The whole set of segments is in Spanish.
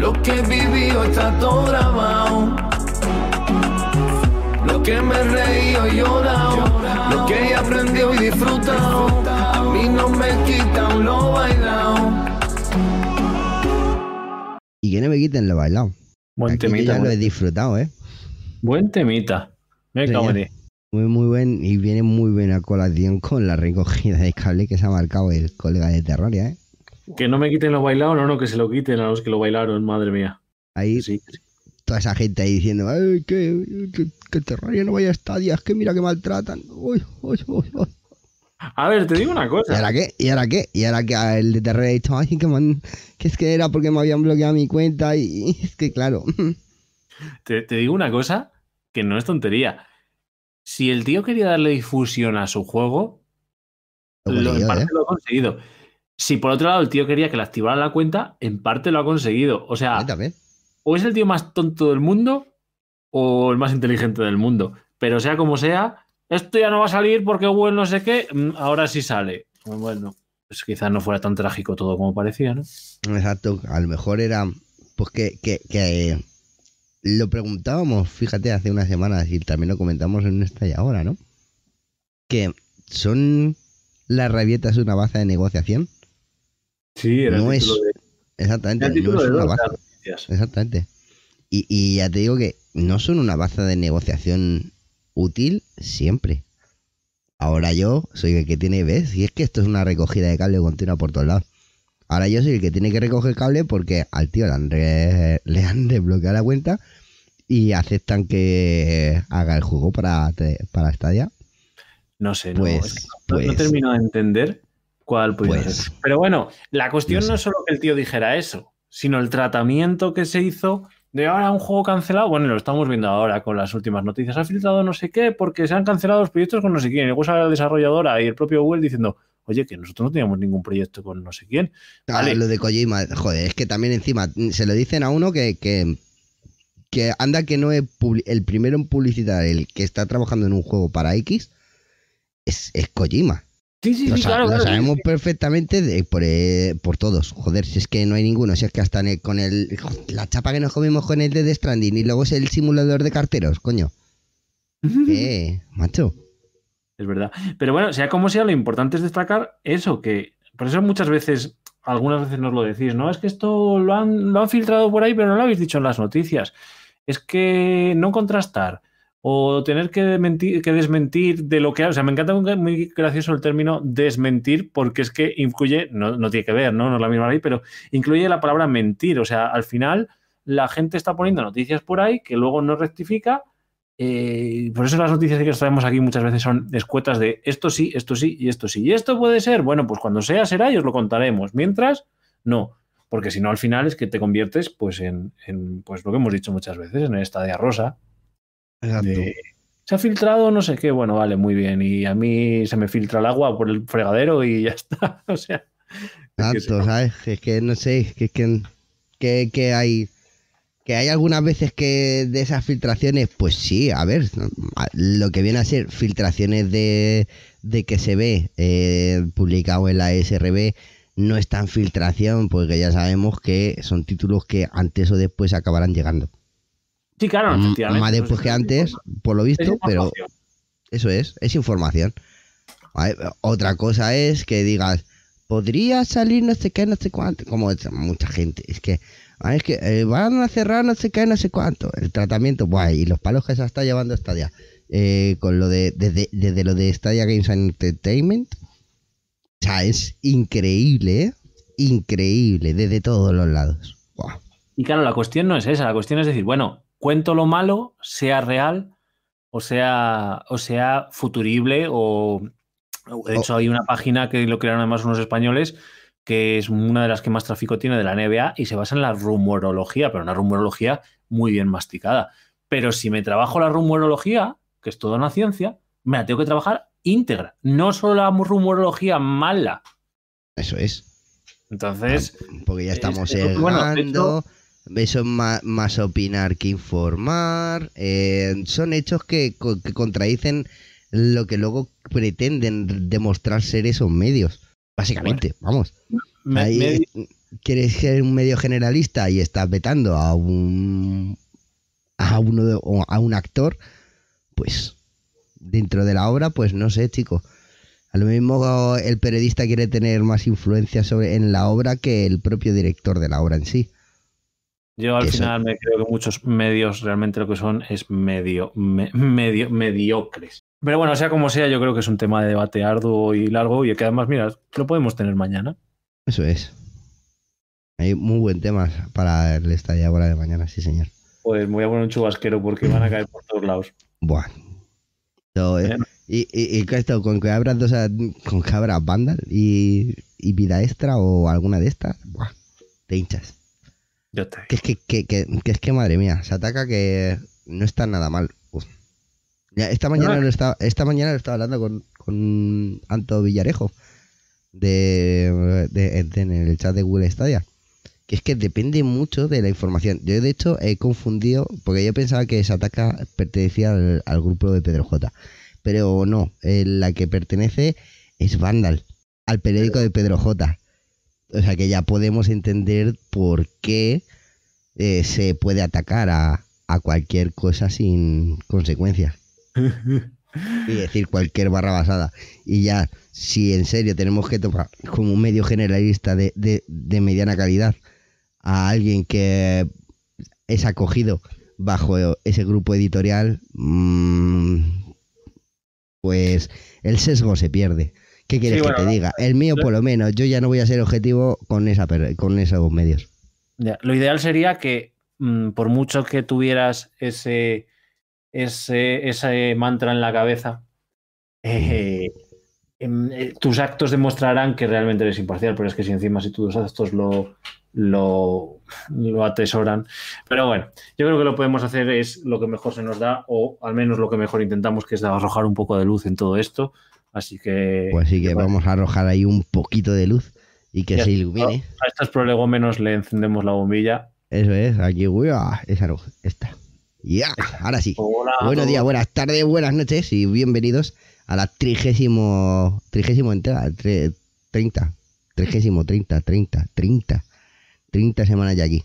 Lo que he vivido está todo grabado. Lo que me he reído y llorado. Lo que he aprendido y disfrutado. A mí no me quitan lo bailado. Y que no me quiten lo bailado. Buen Aquí yo temita. ya lo he buen- disfrutado, ¿eh? Buen temita. Me. Muy, muy buen. Y viene muy buena colación con la recogida de cable que se ha marcado el colega de Terraria, ¿eh? Que no me quiten lo bailado, no, no, que se lo quiten a los que lo bailaron, madre mía. Ahí Sí. toda esa gente ahí diciendo, Ay, que, que, que Terraria no vaya a estadias, que mira que maltratan. Uy, uy, uy, uy. A ver, te digo una ¿Y cosa. ahora qué? ¿Y ahora qué? Y ahora que el de Terraria ha dicho, ay, que, man- que es que era porque me habían bloqueado mi cuenta y, y es que claro. Te, te digo una cosa que no es tontería. Si el tío quería darle difusión a su juego, Lo lo, en parte ¿eh? lo ha conseguido. Si por otro lado el tío quería que le activaran la cuenta, en parte lo ha conseguido. O sea, también. o es el tío más tonto del mundo o el más inteligente del mundo. Pero sea como sea, esto ya no va a salir porque Google no sé qué, mm, ahora sí sale. Bueno, pues quizás no fuera tan trágico todo como parecía, ¿no? Exacto, a lo mejor era pues que, que, que, eh, lo preguntábamos, fíjate, hace unas semanas y también lo comentamos en esta y ahora, ¿no? Que son las rabietas una baza de negociación. Sí, era el No título es- Exactamente, no es una baza. Exactamente. Y, y ya te digo que no son una baza de negociación útil siempre. Ahora yo soy el que tiene, ¿ves? Y es que esto es una recogida de cable continua por todos lados. Ahora yo soy el que tiene que recoger cable porque al tío le han, re- le han desbloqueado la cuenta y aceptan que haga el juego para, para Stadia. No sé, no, Pues- es que no- no, pues- termino de entender cuál Pues- ser. Pero bueno, la cuestión no es solo que el tío dijera eso, sino el tratamiento que se hizo de ahora un juego cancelado. Bueno, lo estamos viendo ahora con las últimas noticias. Ha filtrado no sé qué porque se han cancelado los proyectos con no sé quién. Y luego sale la desarrolladora y el propio Google diciendo, oye, que nosotros no teníamos ningún proyecto con no sé quién. Ah, Vale. lo de Kojima, joder, es que también encima se lo dicen a uno que, que, que anda que no es el primero en publicitar, el que está trabajando en un juego para X, es, es Kojima. Sí, sí, lo, sí, sa- claro. lo claro, sabemos sí. perfectamente de- por, eh, por todos. Joder, si es que no hay ninguno, si es que hasta en el- con el, la chapa que nos comimos con el de Stranding y luego es el simulador de carteros, coño. Eh, macho. Es verdad. Pero bueno, sea como sea, lo importante es destacar eso, que por eso muchas veces, algunas veces nos lo decís, ¿no? Es que esto lo han, lo han filtrado por ahí, pero no lo habéis dicho en las noticias. Es que no contrastar o tener que, mentir, que desmentir de lo que... O sea, me encanta muy- gracioso el término desmentir porque es que incluye, no, no tiene que ver, ¿no? No es la misma ley, pero incluye la palabra mentir. O sea, al final la gente está poniendo noticias por ahí que luego no rectifica eh, por eso las noticias que os traemos aquí muchas veces son escuetas de esto sí, esto sí y esto sí. ¿Y esto puede ser? Bueno, pues cuando sea, será y os lo contaremos. Mientras, no. Porque si no, al final es que te conviertes pues en, en, pues lo que hemos dicho muchas veces, en esta de rosa. Exacto. de, se ha filtrado no sé qué, bueno, vale, muy bien. Y a mí se me filtra el agua por el fregadero y ya está. O sea, es que Exacto, ¿sabes? Es que no sé, que, que, que, que hay que hay algunas veces que de esas filtraciones, pues sí, a ver, lo que viene a ser filtraciones de, de que se ve eh, publicado en la SRB no es tan filtración, porque ya sabemos que son títulos que antes o después acabarán llegando. Sí, claro, efectivamente. Más después es que antes, por lo visto, pero eso es, es información. Vale, Otra cosa es que digas, podría salir no sé qué, no sé cuánto, como mucha gente. Es que, es que eh, van a cerrar no sé qué, no sé cuánto. El tratamiento, buah, y los palos que se está llevando Stadia. Eh, con lo de, desde, desde lo de Stadia Games and Entertainment. O sea, es increíble, ¿eh? Increíble, desde todos los lados. Y claro, la cuestión no es esa, la cuestión es decir, bueno, cuento lo malo, sea real o sea, o sea futurible o... De hecho, hay una página que lo crearon además unos españoles que es una de las que más tráfico tiene de la NBA y se basa en la rumorología, pero una rumorología muy bien masticada. Pero si me trabajo la rumorología, que es toda una ciencia, me la tengo que trabajar íntegra, no solo la rumorología mala. Eso es. Entonces, Porque ya es- estamos es- bueno. Eso es más, más opinar que informar. eh, son hechos que, que contradicen lo que luego pretenden demostrar ser esos medios. Básicamente, vamos. me- Ahí, me- quieres ser un medio generalista y estás vetando a un a uno de, a un actor, pues dentro de la obra, pues no sé, chico. A lo mismo el periodista quiere tener más influencia sobre en la obra que el propio director de la obra en sí. Yo al final me creo que muchos medios realmente lo que son es medio, medio, mediocres. Pero bueno, sea como sea, yo creo que es un tema de debate arduo y largo y que además, mira, lo podemos tener mañana. Eso es. Hay muy buen tema para el estadio de mañana, sí, señor. Pues me voy a poner un chubasquero porque van a caer por todos lados. Buah. Eh, y, y, y esto, con que abras dos, con que abras Vandal y, y, vida extra o alguna de estas, buah, te hinchas. Yo te. Que es que, que, que, que, es que madre mía, se ataca que no está nada mal. esta mañana no, lo estaba, esta mañana lo estaba hablando con, con Anto Villarejo de, de, de, en el chat de Google Stadia que es que depende mucho de la información. Yo, de hecho, he confundido, porque yo pensaba que Sataka pertenecía al, grupo de Pedro J. Pero no, eh, la que pertenece es Vandal, al periódico de Pedro J. O sea que ya podemos entender por qué eh, se puede atacar a, a cualquier cosa sin consecuencias. y decir cualquier barra basada. Y ya, si en serio tenemos que tomar como un medio generalista de, de, de mediana calidad a alguien que es acogido bajo ese grupo editorial, mm, pues el sesgo se pierde. ¿Qué quieres que te diga? El mío, por lo menos, yo ya no voy a ser objetivo con, esa, con esos medios. lo ideal sería que, mm, por mucho que tuvieras ese, ese, ese mantra en la cabeza, eh, em, eh, tus actos demostrarán que realmente eres imparcial, pero es que si encima si tus actos lo, lo, lo, atesoran. Pero bueno, yo creo que lo podemos hacer es lo que mejor se nos da, o al menos lo que mejor intentamos, que es arrojar un poco de luz en todo esto. Así que. Pues sí que vamos a arrojar ahí un poquito de luz y que se ilumine. A estos prolegómenos le encendemos la bombilla. Eso es, aquí, uy, ah, esa no, esta. Ya, ahora sí. Buenos días, buenas tardes, buenas noches y bienvenidos a la trigésimo, trigésimo entrega, 30, trigésimo, 30, 30, 30 30 semanas ya aquí.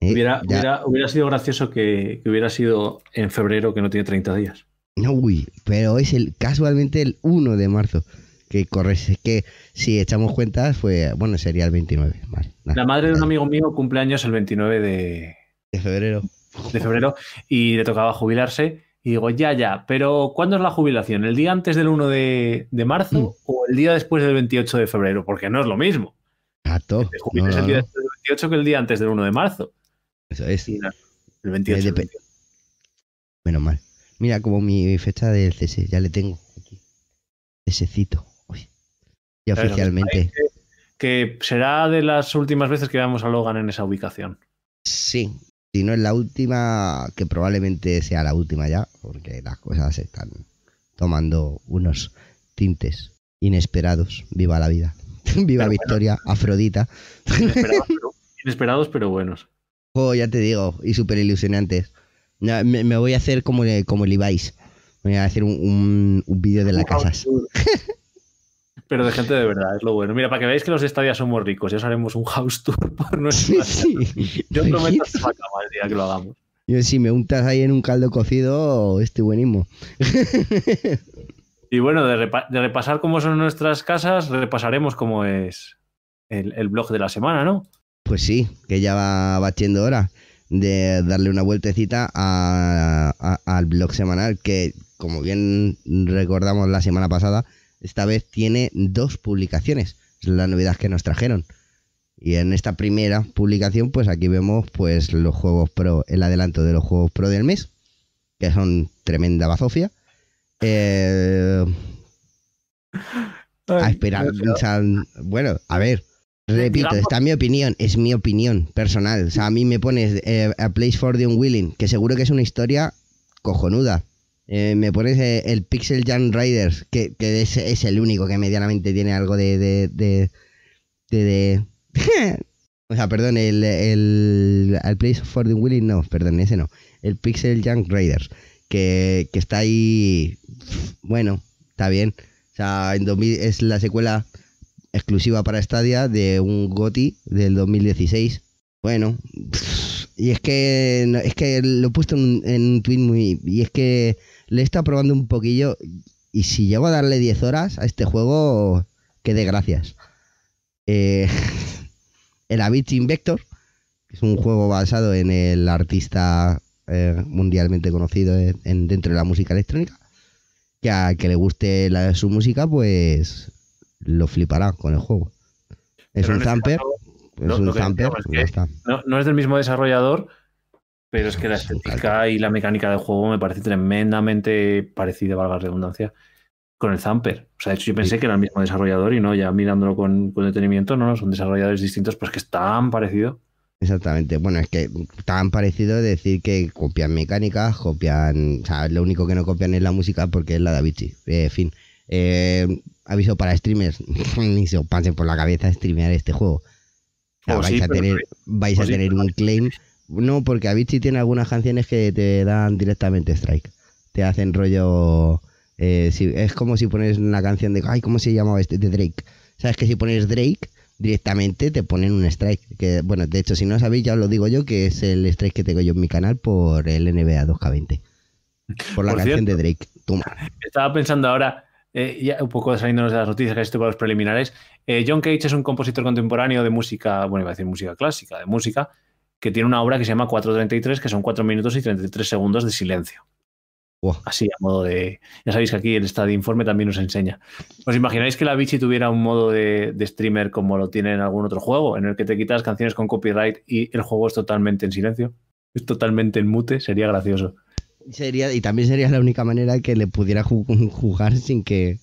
¿Eh? Hubiera, hubiera, sido gracioso que, hubiera sido en febrero, que no tiene 30 días. No, uy, pero es el casualmente el 1 de marzo. Que corre, que si echamos cuentas, fue, bueno, sería el 29. La madre de un amigo mío cumple años el 29 de, de febrero. De febrero y le tocaba jubilarse. Y digo, ya, ya, pero ¿cuándo es la jubilación? ¿El día antes del 1 de, de marzo mm. o el día después del 28 de febrero? Porque no es lo mismo. Exacto. No, el día del 28 que el día antes del 1 de marzo. Eso es. el 28. Menos mal. Mira como mi fecha del CS, ya le tengo aquí. CScito. Y oficialmente. Que, será de las últimas veces que veamos a Logan en esa ubicación. Sí. Si no es la última, que probablemente sea la última ya, porque las cosas están tomando unos tintes inesperados. Viva la vida. Viva Victoria, Afrodita. Inesperados pero, buenos. Oh, ya te digo, y súper ilusionantes. Me, voy a hacer como, como Levi's. Voy a hacer un, un, vídeo de las casas. Pero de gente de verdad, es lo bueno. Mira, para que veáis que los estadios somos ricos, ya os haremos un house tour por nuestra sí, Yo prometo que el día que lo hagamos. Yo, si me untas ahí en un caldo cocido, estoy buenísimo. Y bueno, de, repasar cómo son nuestras casas, repasaremos cómo es el, blog de la semana, ¿no? Pues sí, que ya va batiendo hora de darle una vueltecita al blog semanal que, como bien recordamos la semana pasada, esta vez tiene dos publicaciones. Es la novedad que nos trajeron. Y en esta primera publicación, pues aquí vemos pues los juegos pro, el adelanto de los juegos pro del mes, que son tremenda bazofia. Eh, a esperar. bueno, a ver. Repito, esta es mi opinión, es mi opinión personal. O sea, a mí me pones eh, A Place for the Unwilling, que seguro que es una historia cojonuda. Eh, me pones el Pixel Jam Riders, que, es, el único que medianamente tiene algo de. de, de, de, o sea, perdón, el, el, el Place for the Unwilling, no, perdón, ese no. El Pixel Jam Riders que, está ahí, bueno, está bien. O sea, en es la secuela exclusiva para Stadia de un GOTI del 2016. Bueno, y es que es que lo he puesto en, un tweet muy y es que le he estado probando un poquillo y si llego a darle 10 horas a este juego, que de gracias. Eh, el Avicii Invector, que es un juego basado en el artista eh, mundialmente conocido en, dentro de la música electrónica, que a que le guste su música, pues lo flipará con el juego. Es un zamper. Es un zamper. no, es del mismo desarrollador, pero es que la estética y la mecánica del juego me parece tremendamente parecida, valga la redundancia, con el Zamper. O sea, de hecho, yo pensé que era el mismo desarrollador y no, ya mirándolo con, detenimiento, no, son desarrolladores distintos, pero es que es tan parecido. Exactamente. Bueno, es que tan parecido decir que copian mecánicas, copian. O sea, lo único que no copian es la música porque es la de Avicii. Eh, en fin. Eh, aviso para streamers: ni se os pasen por la cabeza streamear este juego. vais, a tener, vais a tener un claim. No, porque Avicii tiene algunas canciones que te dan directamente strike. Te hacen rollo. Eh, es como si pones una canción de. Ay, ¿cómo se llamaba este? De Drake. ¿Sabes que si pones Drake directamente te ponen un strike. Que, bueno, de hecho, si no sabéis, ya os lo digo yo, que es el strike que tengo yo en mi canal por el NBA 2K20. Por la canción de Drake. Estaba pensando ahora, eh, ya un poco saliéndonos de las noticias que estoy para los preliminares. Eh, John Cage es un compositor contemporáneo de música, bueno, iba a decir música clásica, de música, que tiene una obra que se llama 433, que son 4 minutos y 33 segundos de silencio. Así, a modo de. Ya sabéis que aquí el estado de informe también nos enseña. ¿Os imagináis que la Bici tuviera un modo de, streamer como lo tiene en algún otro juego, en el que te quitas canciones con copyright y el juego es totalmente en silencio? Es totalmente en mute, sería gracioso. Sería, y también sería la única manera que le pudiera jugar sin que.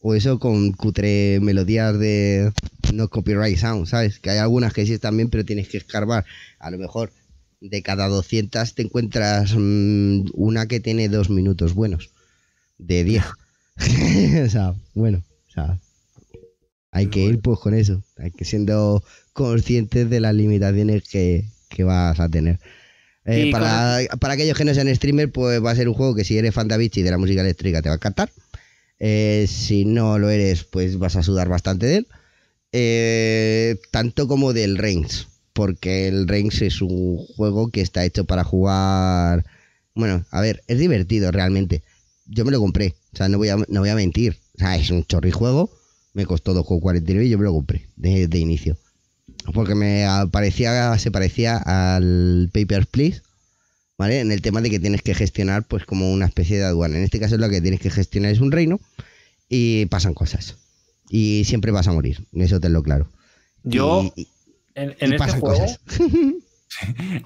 O eso con cutre melodías de no copyright sound, ¿sabes? Que hay algunas que sí están bien, pero tienes que escarbar. A lo mejor de cada 200 te encuentras mm, una que tiene dos minutos buenos, de 10. o sea, bueno, o sea, hay que ir pues con eso, hay que siendo conscientes de las limitaciones que, vas a tener. Eh, para, aquellos que no sean streamer, pues va a ser un juego que si eres fan de Avicii de la música eléctrica te va a encantar. Eh, si no lo eres, pues vas a sudar bastante de él. Eh, tanto como del Reigns porque el Reigns es un juego que está hecho para jugar. Bueno, a ver, es divertido realmente. Yo me lo compré, o sea, no voy a, no voy a mentir. O sea, es un chorrijuego, me costó 2,49 y yo me lo compré de, de inicio. Porque me parecía, se parecía al Paper Please, ¿vale? En el tema de que tienes que gestionar, pues, como una especie de aduana. En este caso, lo que tienes que gestionar es un reino y pasan cosas. Y siempre vas a morir, eso te lo claro. Yo. En, este juego,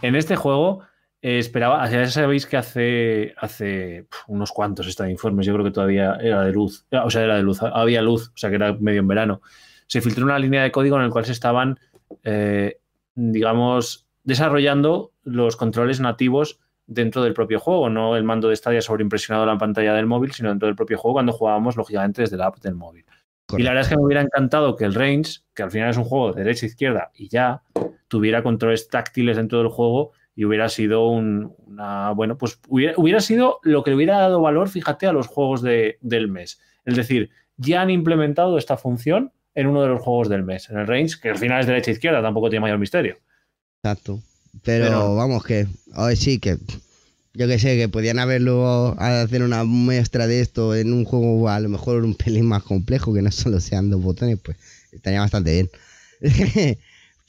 en este juego esperaba, ya sabéis que hace, hace unos cuantos estos informes, yo creo que todavía era de luz, o sea, era de luz, había luz, o sea, que era medio en verano. Se filtró una línea de código en el cual se estaban, eh, digamos, desarrollando los controles nativos dentro del propio juego, no el mando de Stadia sobreimpresionado en la pantalla del móvil, sino dentro del propio juego cuando jugábamos, lógicamente, desde la app del móvil. Y la verdad es que me hubiera encantado que el Range, que al final es un juego de derecha e izquierda y ya, tuviera controles táctiles dentro del juego y hubiera sido un, una. Bueno, pues hubiera, sido lo que le hubiera dado valor, fíjate, a los juegos de, del mes. Es decir, ya han implementado esta función en uno de los juegos del mes, en el Range, que al final es derecha e izquierda, tampoco tiene mayor misterio. Exacto. Pero, vamos, que hoy sí que yo que sé, que podían haberlo hacer una muestra de esto en un juego a lo mejor un pelín más complejo, que no solo sean dos botones, pues estaría bastante bien.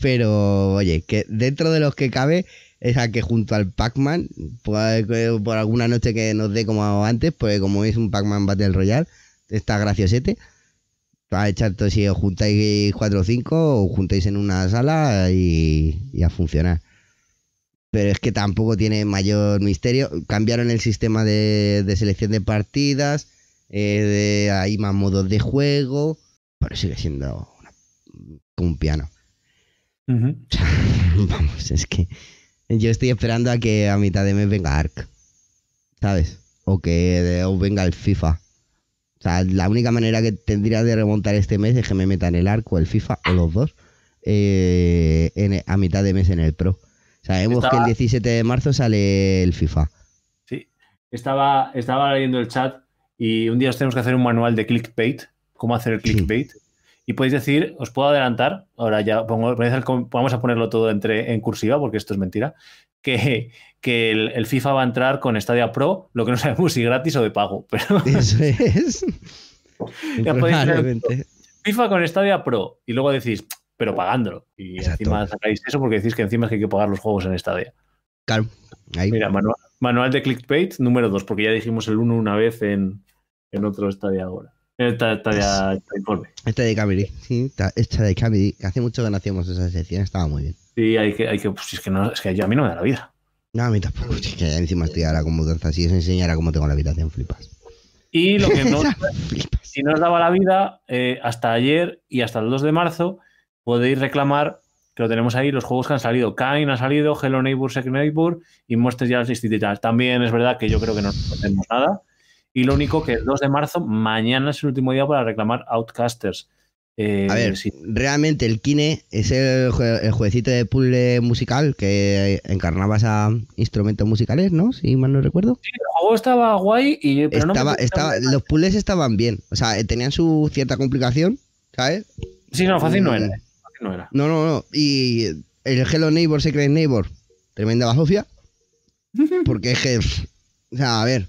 Pero, oye, que dentro de los que cabe, es a que junto al Pac-Man, por, alguna noche que nos dé como antes, pues como es un Pac-Man Battle Royale, está graciosete. A echar todo si os juntáis 4 o 5 o juntáis en una sala y a funcionar pero es que tampoco tiene mayor misterio. Cambiaron el sistema de, selección de partidas, eh, hay más modos de juego, pero sigue siendo un piano. Vamos, es que yo estoy esperando a que a mitad de mes venga Ark, ¿sabes? O que venga el FIFA. O sea, la única manera que tendría de remontar este mes es que me metan el Ark o el FIFA o los dos eh, a mitad de mes en el Pro. Sabemos que el 17 de marzo sale el FIFA. Sí, estaba, estaba leyendo el chat y un día tenemos que hacer un manual de clickbait, cómo hacer el clickbait. y podéis decir, os puedo adelantar, ahora ya pongo, vamos a ponerlo todo entre, en cursiva porque esto es mentira, que, que el, FIFA va a entrar con Stadia Pro, lo que no sabemos si gratis o de pago. Pero... Eso es. ya podéis FIFA con Stadia Pro y luego decís, pero pagándolo. Y encima sacáis eso porque decís que encima es que hay que pagar los juegos en Stadia. Claro. Mira, manual, de clickbait número 2, porque ya dijimos el 1 una vez en, en otro Stadia ahora. Esta, esta, informe. Esta de Camry, sí, esta de Camry, que hace mucho que no hacíamos esa sección, estaba muy bien. Sí, hay que, hay que, pues, es que no, es que a mí no me da la vida. No, a mí tampoco, es que encima estoy ahora con mudanza, si os enseñara cómo tengo la habitación, flipas. Y lo que no, si no os daba la vida, eh, hasta ayer y hasta el 2 de marzo podéis reclamar, que lo tenemos ahí, los juegos que han salido. Kain ha salido, Hello Neighbor, Second Neighbor y Monsters Jazz Institute. También es verdad que yo creo que no tenemos nada. Y lo único que el 2 de marzo, mañana es el último día para reclamar Outcasters. Eh, a ver, realmente el Kine es el, jueguecito de puzzle musical que encarnabas a instrumentos musicales, ¿no? Si mal no recuerdo. Sí, el juego estaba guay, y, pero estaba, no estaba, Los puzzles estaban bien. O sea, tenían su cierta complicación, ¿sabes? Sí, no, fácil no era. Fácil no, era. no, no, no. Y el Hello Neighbor, Secret Neighbor, tremenda bazofia. Porque es que. O sea, a ver.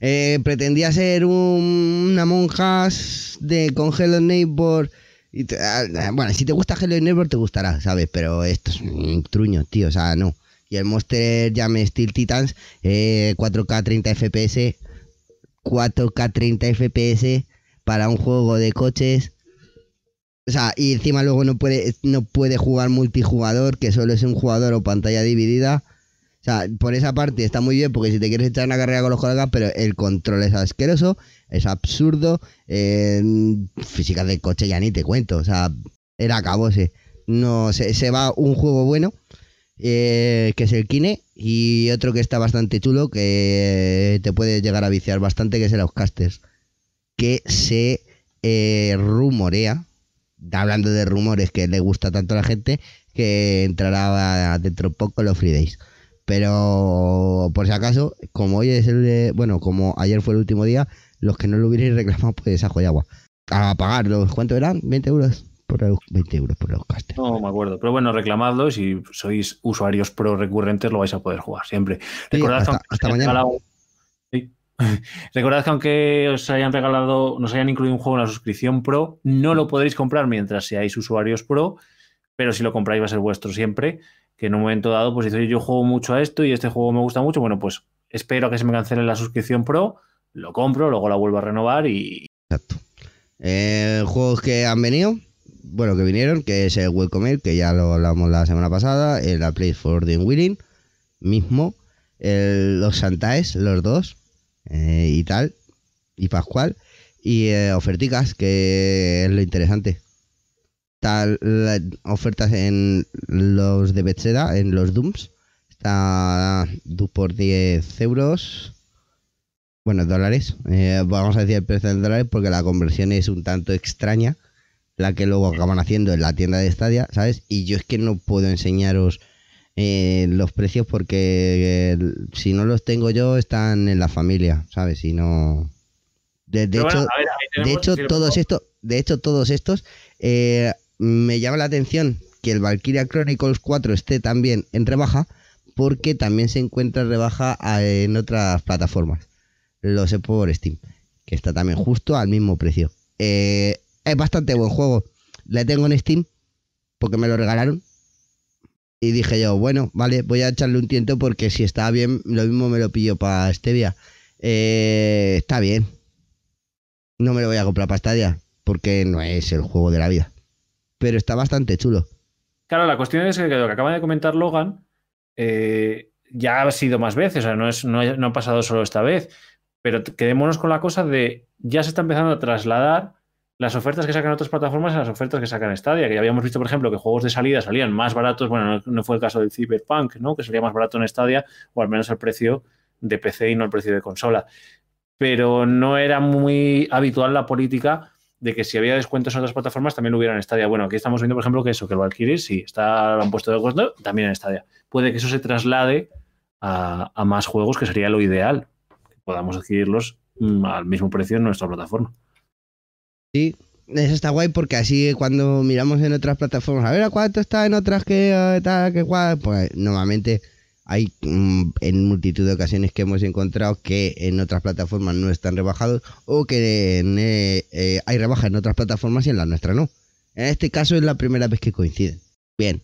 Eh, pretendía ser una monja de con Hello Neighbor. Y ah, ah, bueno, si te gusta Hello Neighbor te gustará, ¿sabes? Pero esto es un truño, tío, o sea, no. Y el Monster Jam Steel Titans, 4K 30 FPS, 4K 30 FPS para un juego de coches. O sea, y encima luego no puede, no puede jugar multijugador, que solo es un jugador o pantalla dividida. O sea, por esa parte está muy bien porque si te quieres echar una carrera con los colegas, pero el control es asqueroso, es absurdo. física del coche ya ni te cuento. O sea, era acabose. No, se, se va un juego bueno, eh, que es el Kine, y otro que está bastante chulo, que te puede llegar a viciar bastante, que es el Outcasters. Que se eh, rumorea, hablando de rumores que le gusta tanto a la gente, que entrará dentro de poco los Free. Pero por si acaso, como hoy es el de, bueno, como ayer fue el último día, los que no lo hubierais reclamado, pues ajo y agua. A pagarlos, ¿cuánto eran? ¿20 euros? Por 20 euros por los casters. No me acuerdo, pero bueno, reclamadlo y si sois usuarios pro recurrentes lo vais a poder jugar siempre. Recordad hasta, que mañana. Recordad que aunque os hayan regalado, nos hayan incluido un juego en la suscripción pro, no lo podréis comprar mientras seáis usuarios pro, pero si lo compráis va a ser vuestro siempre que en un momento dado, pues dice, yo juego mucho a esto y este juego me gusta mucho, bueno, pues espero a que se me cancele la suscripción Pro, lo compro, luego la vuelvo a renovar y... Exacto. Eh, juegos que han venido, bueno, que vinieron, que es el Welcome que ya lo hablamos la semana pasada, el A Place for the Winning, mismo, los Santaes, los dos, eh, y tal, y Pascual, y eh, oferticas, que es lo interesante tal ofertas en los de Bethesda, en los Dooms. Está por 10 euros. Bueno, dólares. Eh, vamos a decir el precio en dólares porque la conversión es un tanto extraña. La que luego acaban haciendo en la tienda de Stadia, ¿sabes? Y yo es que no puedo enseñaros eh, los precios porque eh, si no los tengo yo están en la familia, ¿sabes? Si no... De, hecho, de hecho todos estos, de hecho, todos estos me llama la atención que el Valkyria Chronicles 4 esté también en rebaja, porque también se encuentra en rebaja en otras plataformas. Lo sé por Steam, que está también justo al mismo precio. Eh, es bastante buen juego. Le tengo en Steam, porque me lo regalaron. Y dije yo, bueno, vale, voy a echarle un tiento porque si está bien, lo mismo me lo pillo para Stevia. Eh, está bien. No me lo voy a comprar para Stadia, porque no es el juego de la vida pero está bastante chulo. Claro, la cuestión es que lo que acaba de comentar Logan eh, ya ha sido más veces, o sea, no, es, no, ha pasado solo esta vez, pero quedémonos con la cosa de ya se está empezando a trasladar las ofertas que sacan otras plataformas a las ofertas que sacan Stadia, que ya habíamos visto, por ejemplo, que juegos de salida salían más baratos, bueno, no, fue el caso del Cyberpunk, ¿no? que salía más barato en Stadia, o al menos el precio de PC y no el precio de consola. Pero no era muy habitual la política de que si había descuentos en otras plataformas también lo hubiera en Stadia. Bueno, aquí estamos viendo, por ejemplo, que eso, que el Valkyrie, si está, lo han puesto de descuento, también en Stadia. Puede que eso se traslade a, más juegos, que sería lo ideal, que podamos adquirirlos mm, al mismo precio en nuestra plataforma. Sí, Eso está guay porque así cuando miramos en otras plataformas, a ver a cuánto está en otras que eh, tal, que cual, pues normalmente hay mm, en multitud de ocasiones que hemos encontrado que en otras plataformas no están rebajados o que eh, eh, hay rebajas en otras plataformas y en la nuestra no. En este caso es la primera vez que coinciden. Bien,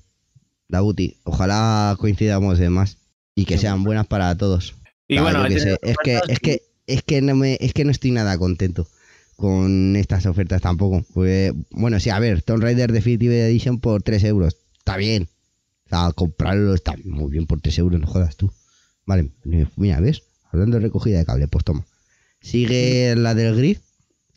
la UTI, ojalá coincidamos en más y que sean buenas para todos. Y bueno, es que es que es que no me es que no estoy nada contento con estas ofertas tampoco. Pues, bueno, sí, a ver, Tomb Raider Definitive Edition por 3 euros. Está bien, a comprarlo está muy bien por 3 euros, no jodas tú. Vale, mira, ¿ves? Hablando de recogida de cable, pues toma. Sigue la del Grid,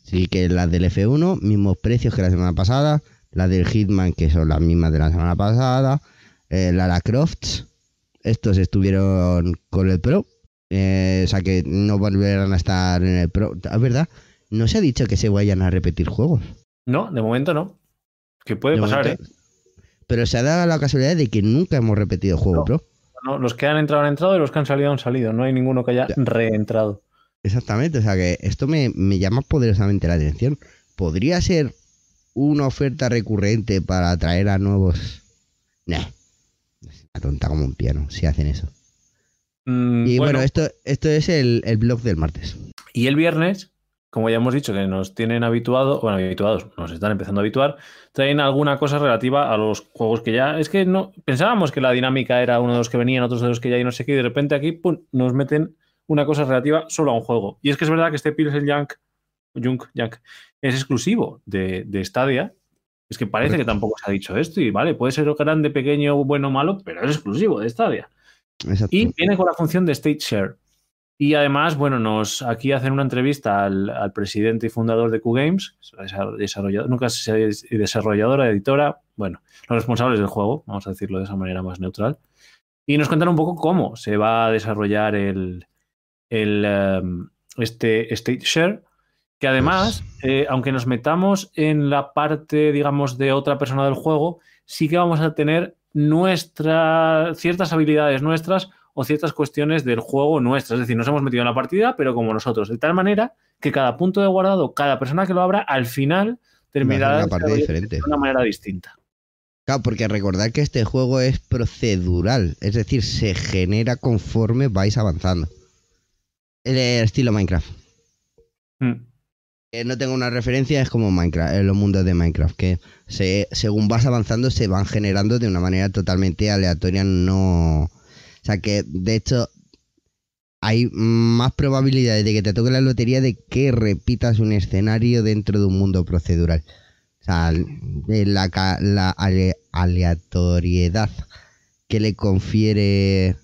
sí que la del F1, mismos precios que la semana pasada. La del Hitman, que son las mismas de la semana pasada. Eh, la la Crofts, estos estuvieron con el Pro. Eh, o sea que no volverán a estar en el Pro. Es verdad, no se ha dicho que se vayan a repetir juegos. No, de momento no. Que puede pasar, ¿eh? Pero se ha dado la casualidad de que nunca hemos repetido juego Pro. No, los que han entrado han entrado y los que han salido han salido. No hay ninguno que haya reentrado. Exactamente, o sea que esto me, llama poderosamente la atención. ¿Podría ser una oferta recurrente para atraer a nuevos? Nah, una tonta como un piano si hacen eso. Mm, y bueno, esto, esto es el, el blog del martes. Y el viernes como ya hemos dicho, que nos tienen habituados, bueno, habituados, nos están empezando a habituar, traen alguna cosa relativa a los juegos que ya. Es que no pensábamos que la dinámica era uno de los que venían, otros de los que ya y no sé qué, y de repente aquí pum, nos meten una cosa relativa solo a un juego. Y es que es verdad que este Pilsen Junk, Junk, Junk es exclusivo de, de Stadia. Es que parece que tampoco se ha dicho esto, y vale, puede ser grande, pequeño, bueno o malo, pero es exclusivo de Stadia. Y viene con la función de State Share. Y además, bueno, nos aquí hacen una entrevista al, presidente y fundador de QGames, desarrollador, nunca sé desarrolladora, editora, bueno, los responsables del juego, vamos a decirlo de esa manera más neutral. Y nos cuentan un poco cómo se va a desarrollar el, el em, este State Share, que además, eh, aunque nos metamos en la parte, digamos, de otra persona del juego, sí que vamos a tener nuestras ciertas habilidades nuestras o ciertas cuestiones del juego nuestras. Es decir, nos hemos metido en la partida, pero como nosotros, de tal manera que cada punto de guardado, cada persona que lo abra, al final terminará de una manera distinta. Claro, porque recordad que este juego es procedural, es decir, se genera conforme vais avanzando. El estilo Minecraft. Hmm. no tengo una referencia, es como Minecraft, en los mundos de Minecraft, que según vas avanzando se van generando de una manera totalmente aleatoria, no, sea que, de hecho, hay más probabilidades de que te toque la lotería de que repitas un escenario dentro de un mundo procedural. O sea, la, la aleatoriedad que le confiere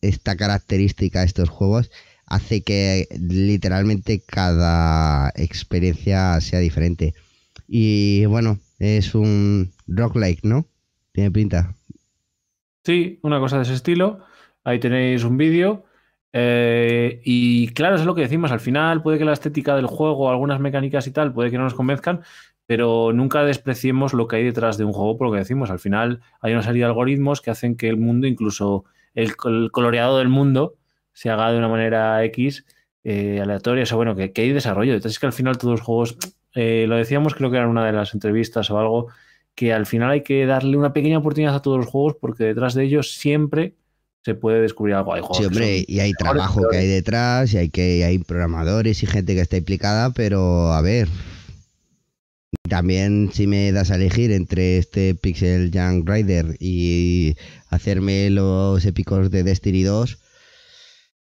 esta característica a estos juegos hace que literalmente cada experiencia sea diferente. Y bueno, es un roguelike, ¿no? Tiene pinta. Sí, una cosa de ese estilo. Ahí tenéis un vídeo. Eh, y claro, es lo que decimos. Al final puede que la estética del juego, algunas mecánicas y tal, puede que no nos convenzcan, pero nunca despreciemos lo que hay detrás de un juego por lo que decimos. Al final hay una serie de algoritmos que hacen que el mundo, incluso el, coloreado del mundo, se haga de una manera X eh, aleatoria. O sea, bueno, que, hay desarrollo. Entonces es que al final todos los juegos, eh, lo decíamos creo que era una de las entrevistas o algo, que al final hay que darle una pequeña oportunidad a todos los juegos porque detrás de ellos siempre se puede descubrir algo. Hay sí, hombre, y hay trabajo que hay detrás, y hay que hay programadores y gente que está implicada, pero a ver. También si me das a elegir entre este Pixel Young Rider y hacerme los épicos de Destiny 2,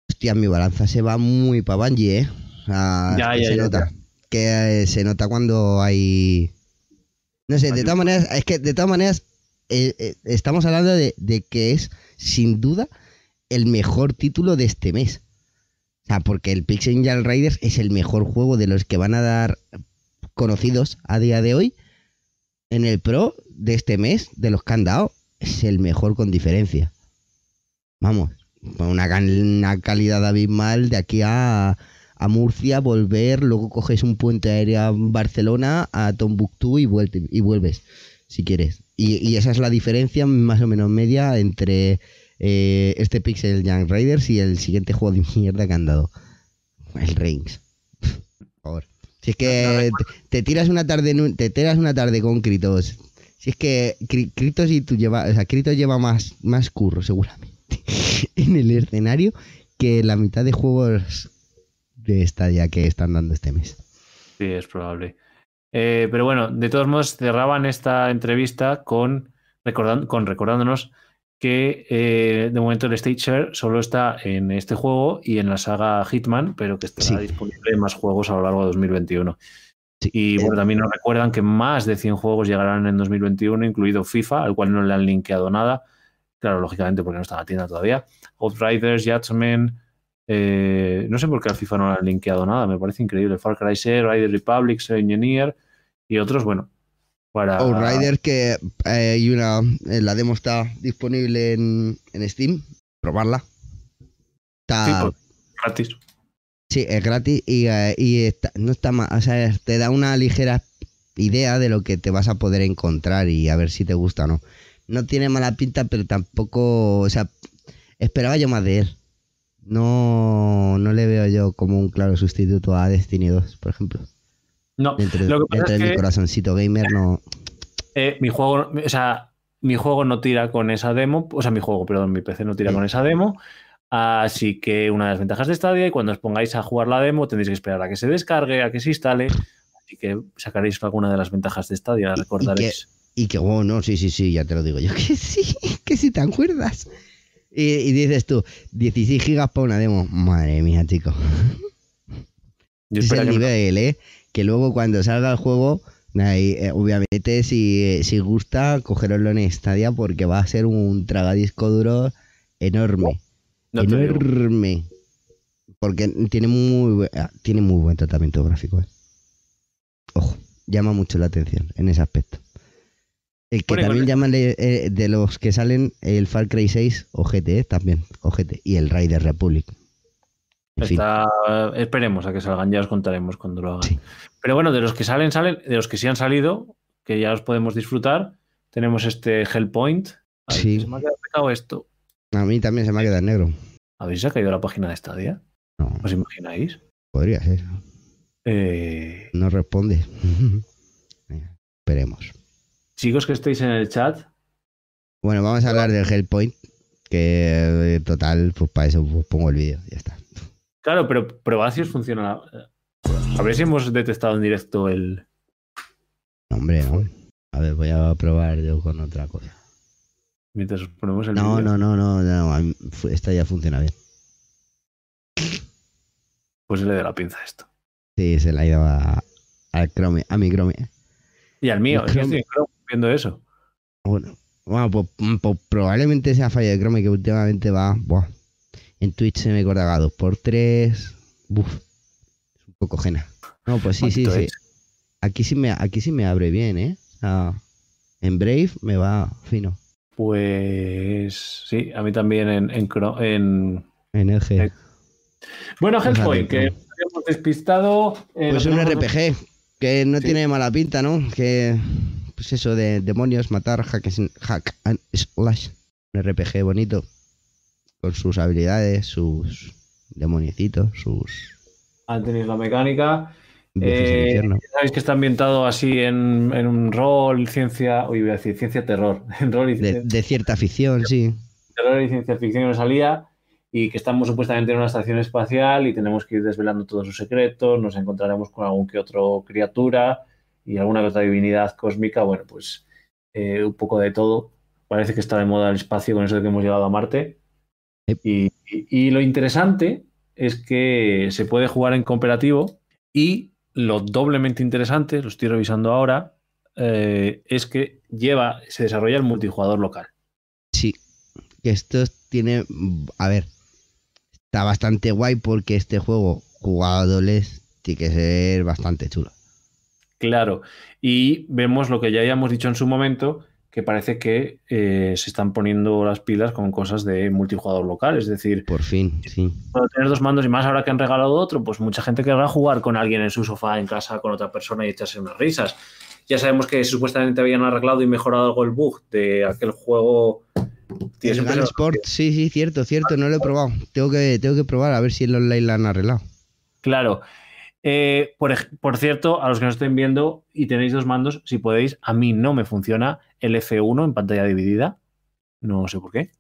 hostia, mi balanza se va muy para Bungie, ¿eh? ya, ya, se nota. Que eh, se nota cuando hay... No sé, de todas maneras, es que de todas maneras eh, eh, estamos hablando de, de que es sin duda el mejor título de este mes. O sea, porque el Pixel Angel Riders es el mejor juego de los que van a dar conocidos a día de hoy. En el Pro de este mes, de los que han dado, es el mejor con diferencia. Vamos, con una, calidad abismal de aquí a, a, Murcia, volver, luego coges un puente aéreo a Barcelona, a Tombuctú y, y vuelves, si quieres. Y, esa es la diferencia más o menos media entre eh, este Pixel Young Raiders y el siguiente juego de mierda que han dado. El Rings. Por favor. Si es que te, tiras una tarde te tiras una tarde con Kritos. Si es que Kritos y tú lleva, o sea, Kritos lleva más, más curro seguramente en el escenario que la mitad de juegos de Stadia que están dando este mes. Sí, es probable. Eh, pero bueno, de todos modos cerraban esta entrevista con, con recordándonos que eh, de momento el Stage Share solo está en este juego y en la saga Hitman, pero que estará disponible en más juegos a lo largo de 2021. Y bueno, también nos recuerdan que más de 100 juegos llegarán en 2021, incluido FIFA, al cual no le han linkeado nada. Claro, lógicamente porque no está en la tienda todavía. Outriders, Judgment, eh, no sé por qué al FIFA no le han linkeado nada, me parece increíble. Far Cry 6, Rider Republic, Engineer y otros, bueno, para... Rider que eh, hay una, eh, la demo está disponible en, Steam, probarla. Está pues, gratis. Sí, es gratis y, no está más, o sea, te da una ligera idea de lo que te vas a poder encontrar y a ver si te gusta o no. No tiene mala pinta, pero tampoco, o sea, esperaba yo más de él no, no le veo yo como un claro sustituto a Destiny 2, por ejemplo. No, lo que pasa es mi corazoncito gamer no. Eh, mi juego, o sea, mi juego no tira con esa demo, o sea, mi juego, perdón, mi PC no tira con esa demo. Así que una de las ventajas de Stadia, y cuando os pongáis a jugar la demo, tendréis que esperar a que se descargue, a que se instale. Así que sacaréis alguna de las ventajas de Stadia, recordaréis. Y que, oh, no, sí, sí, sí, ya te lo digo yo, que sí, que si te acuerdas. Y, dices tú, 16 gigas para una demo. Madre mía, chico. es el nivel, ¿eh? Que luego cuando salga el juego, eh, obviamente si, si gusta, cogeroslo en Stadia porque va a ser un tragadisco duro enorme. enorme. Porque tiene muy, ah, tiene muy buen tratamiento gráfico. ¿eh? Ojo, llama mucho la atención en ese aspecto. El que también llaman eh, de los que salen el Far Cry 6 o GT también, o GT, y el Rider Republic. Esperemos a que salgan, ya os contaremos cuando lo hagan. Pero bueno, de los que salen, salen, de los que sí han salido, que ya os podemos disfrutar, tenemos este Hellpoint. sí. Se me ha quedado esto. A mí también se me ha quedado negro. ¿Habéis caído la página de Stadia? No. ¿Os imagináis? Podría ser. Eh, no responde. Esperemos. Chicos que estéis en el chat. Bueno, vamos a hablar del Hellpoint, que eh, total, pues para eso pues pongo el vídeo, ya está. Claro, pero probad si os funciona. A ver si hemos detectado en directo el. hombre, no. A ver, voy a probar yo con otra cosa. Mientras os ponemos el no, No, no, no, no, esta ya funciona bien. Pues le de la pinza esto. Sí, se le ha ido a, al Chrome, a mi Chrome. Y al mío, que estoy viendo eso. Bueno, bueno pues, pues, probablemente sea falla de Chrome que últimamente va. Buah, en Twitch se me corta 2 por 3 Buf, es un poco jena. No, pues sí, sí, sí. Aquí sí, me, aquí sí me abre bien, ¿eh? en Brave me va fino. Pues sí, a mí también en, en, en, en LG. Bueno, Hellpoint, que hemos despistado. Eh, pues un RPG, que no tiene mala pinta, ¿no? Que pues eso de demonios, matar, hack, hack and slash. Un RPG bonito. Con sus habilidades, sus demoniecitos, sus. Han tenido la mecánica. Eh, sabéis que está ambientado así en, un rol, ciencia, uy, voy a decir ciencia terror, en rol y de, cierta ficción, sí. Terror y ciencia ficción nos salía y que estamos supuestamente en una estación espacial y tenemos que ir desvelando todos sus secretos, nos encontraremos con algún que otro criatura y alguna que otra divinidad cósmica, bueno, pues eh, un poco de todo. Parece que está de moda el espacio con eso de que hemos llegado a Marte. Y, lo interesante es que se puede jugar en cooperativo y lo doblemente interesante, lo estoy revisando ahora, eh, es que lleva, se desarrolla el multijugador local. Sí, que esto tiene, a ver, está bastante guay porque este juego jugadores tiene que ser bastante chulo. Claro, y vemos lo que ya habíamos dicho en su momento, que parece que eh, se están poniendo las pilas con cosas de multijugador local, es decir, por fin, sí. Puedo tener dos mandos y más ahora que han regalado otro, pues mucha gente querrá jugar con alguien en su sofá en casa con otra persona y echarse unas risas. Ya sabemos que supuestamente habían arreglado y mejorado algo el bug de aquel juego. El Sport, sí, sí, cierto, cierto, no lo he probado. Tengo que, tengo que probar a ver si el online lo han arreglado. Claro. Eh, por, cierto, a los que nos estén viendo y tenéis dos mandos, si podéis, a mí no me funciona el F1 en pantalla dividida. No sé por qué.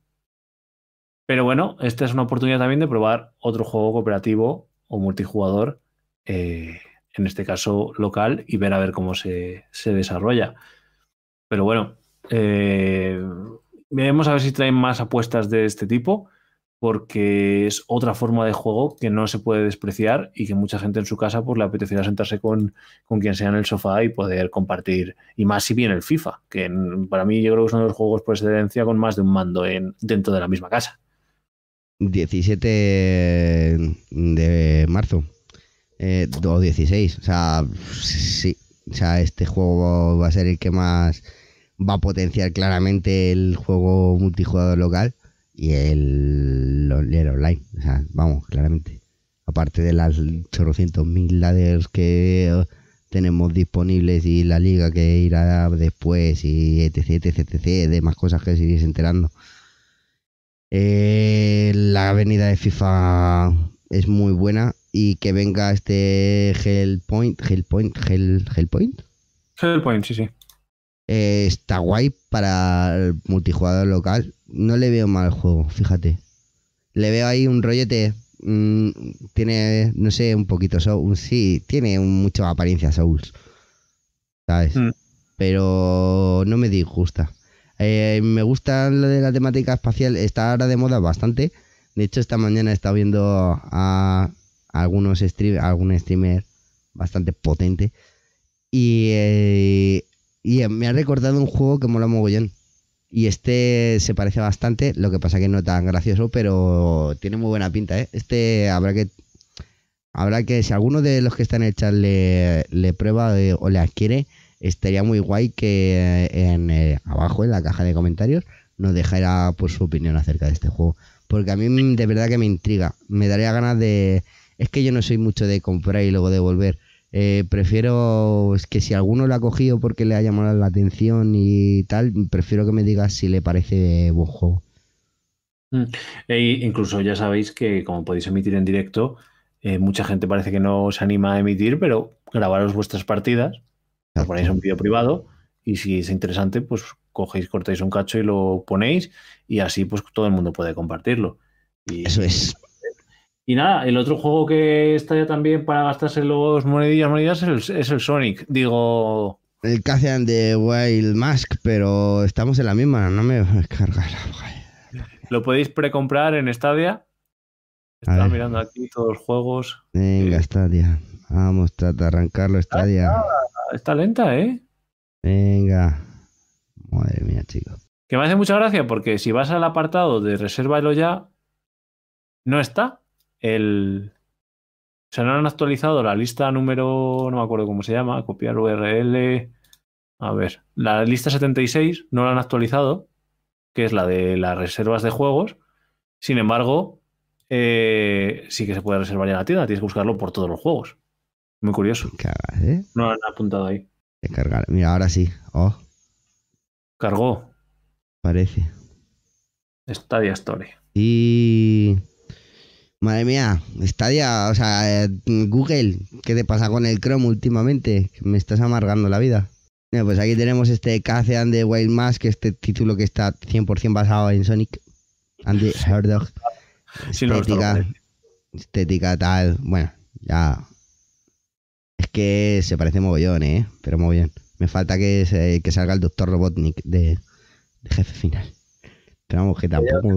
Pero bueno, esta es una oportunidad también de probar otro juego cooperativo o multijugador, eh, en este caso local, y ver a ver cómo se, desarrolla. Pero bueno, eh, veremos a ver si traen más apuestas de este tipo porque es otra forma de juego que no se puede despreciar y que mucha gente en su casa pues le apetecería sentarse con, con quien sea en el sofá y poder compartir. Y más si viene el FIFA, que para mí yo creo que es uno de los juegos por excelencia con más de un mando en, dentro de la misma casa. 17 de marzo. Eh, o 16. O sea, sí. O sea, este juego va a ser el que más va a potenciar claramente el juego multijugador local y el, online. O sea, vamos, claramente. Aparte de las 800 mil ladders que tenemos disponibles y la liga que irá después y etc, etc, etc, de más cosas que seguís enterando. Eh, la avenida de FIFA es muy buena y que venga este Hellpoint, Hellpoint, Hell, Hellpoint. Hellpoint, sí, sí. Eh, está guay para el multijugador local. No le veo mal el juego, fíjate. Le veo ahí un rollete. Mm, tiene, no sé, un poquito Souls. Sí, tiene mucha apariencia Souls. ¿Sabes? Mm. Pero no me disgusta. Eh, me gusta lo de la temática espacial. Está ahora de moda bastante. De hecho, esta mañana he estado viendo a, algunos stream, algún streamer bastante potente. Y eh, y me ha recordado un juego que mola mogollón. Y este se parece bastante, lo que pasa que no tan gracioso, pero tiene muy buena pinta, ¿eh? Este habrá que habrá que si alguno de los que están en el chat le, prueba eh, o le adquiere, estaría muy guay que en eh, abajo en la caja de comentarios nos dejara pues su opinión acerca de este juego, porque a mí de verdad que me intriga, me daría ganas de es que yo no soy mucho de comprar y luego devolver eh, prefiero es que si alguno lo ha cogido porque le ha llamado la atención y tal, prefiero que me digas si le parece buen juego. Mm. E incluso ya sabéis que como podéis emitir en directo, eh, mucha gente parece que no se anima a emitir, pero grabaros vuestras partidas, lo ponéis un vídeo privado y si es interesante, pues cogéis, cortáis un cacho y lo ponéis y así pues todo el mundo puede compartirlo. Y, Eso es. Y nada, el otro juego que está ya también para gastarse los monedillas, monedillas es el, Sonic. Digo. El Cassian de Wild Mask, pero estamos en la misma, no me cargar. Lo podéis precomprar en Stadia. Estaba mirando aquí todos los juegos. Venga, Stadia. Vamos, trata de arrancarlo, Stadia. está lenta, ¿eh? Venga. Madre mía, chicos. Que me hace mucha gracia porque si vas al apartado de resérvalo ya, no está el... O sea, no han actualizado la lista número, no me acuerdo cómo se llama, copiar URL. A ver, la lista 76 no la han actualizado, que es la de las reservas de juegos. Sin embargo, eh, sí que se puede reservar ya en la tienda, tienes que buscarlo por todos los juegos. Muy curioso. ¿eh? No lo han apuntado ahí. Cargar. Mira, ahora sí. Oh. Cargó. Parece. Stadia Story. Y Madre mía, Stadia, o sea, eh, Google, ¿qué te pasa con el Chrome últimamente? Me estás amargando la vida. pues aquí tenemos este Cassian de Wild Mask, este título que está 100% basado en Sonic and the Hedgehog. Estética, estética tal, bueno, ya. Es que se parece mogollón, ¿eh? Pero mogollón. Me falta que, que salga el Doctor Robotnik de jefe final. Pero vamos, que tampoco.